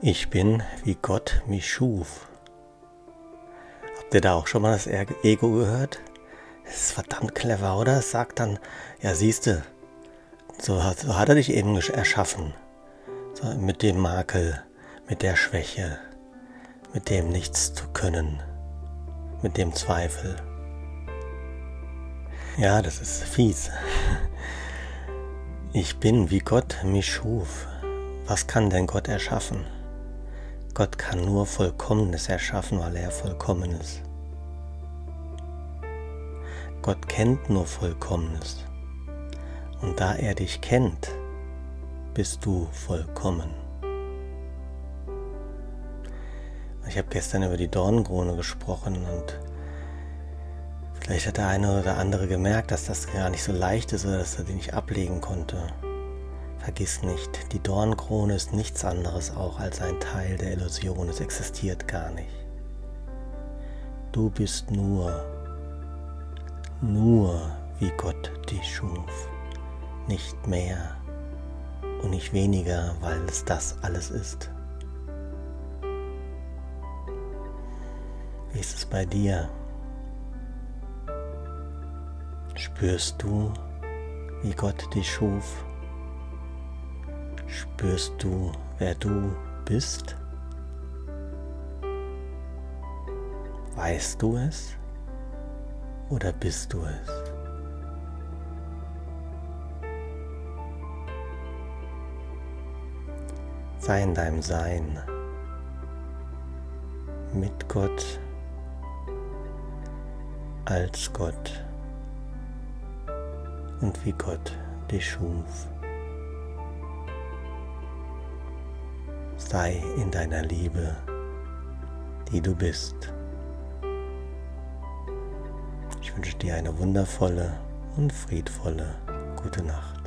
Ich bin, wie Gott mich schuf. Habt ihr da auch schon mal das Ego gehört? Das ist verdammt clever, oder? Sagt dann, ja siehste, so hat, so hat er dich eben erschaffen. So, mit dem Makel, mit der Schwäche, mit dem nichts zu können, mit dem Zweifel. Ja, das ist fies. Ich bin, wie Gott mich schuf. Was kann denn Gott erschaffen? Gott kann nur Vollkommenes erschaffen, weil er vollkommen ist. Gott kennt nur Vollkommenes. Und da er dich kennt, bist du vollkommen. Ich habe gestern über die Dornenkrone gesprochen und vielleicht hat der eine oder andere gemerkt, dass das gar nicht so leicht ist oder dass er die nicht ablegen konnte. Vergiss nicht, die Dornkrone ist nichts anderes auch als ein Teil der Illusion. Es existiert gar nicht. Du bist nur, nur wie Gott dich schuf. Nicht mehr und nicht weniger, weil es das alles ist. Wie ist es bei dir? Spürst du, wie Gott dich schuf? Spürst du, wer du bist? Weißt du es oder bist du es? Sei in deinem Sein mit Gott, als Gott und wie Gott dich schuf. Sei in deiner Liebe, die du bist. Ich wünsche dir eine wundervolle und friedvolle gute Nacht.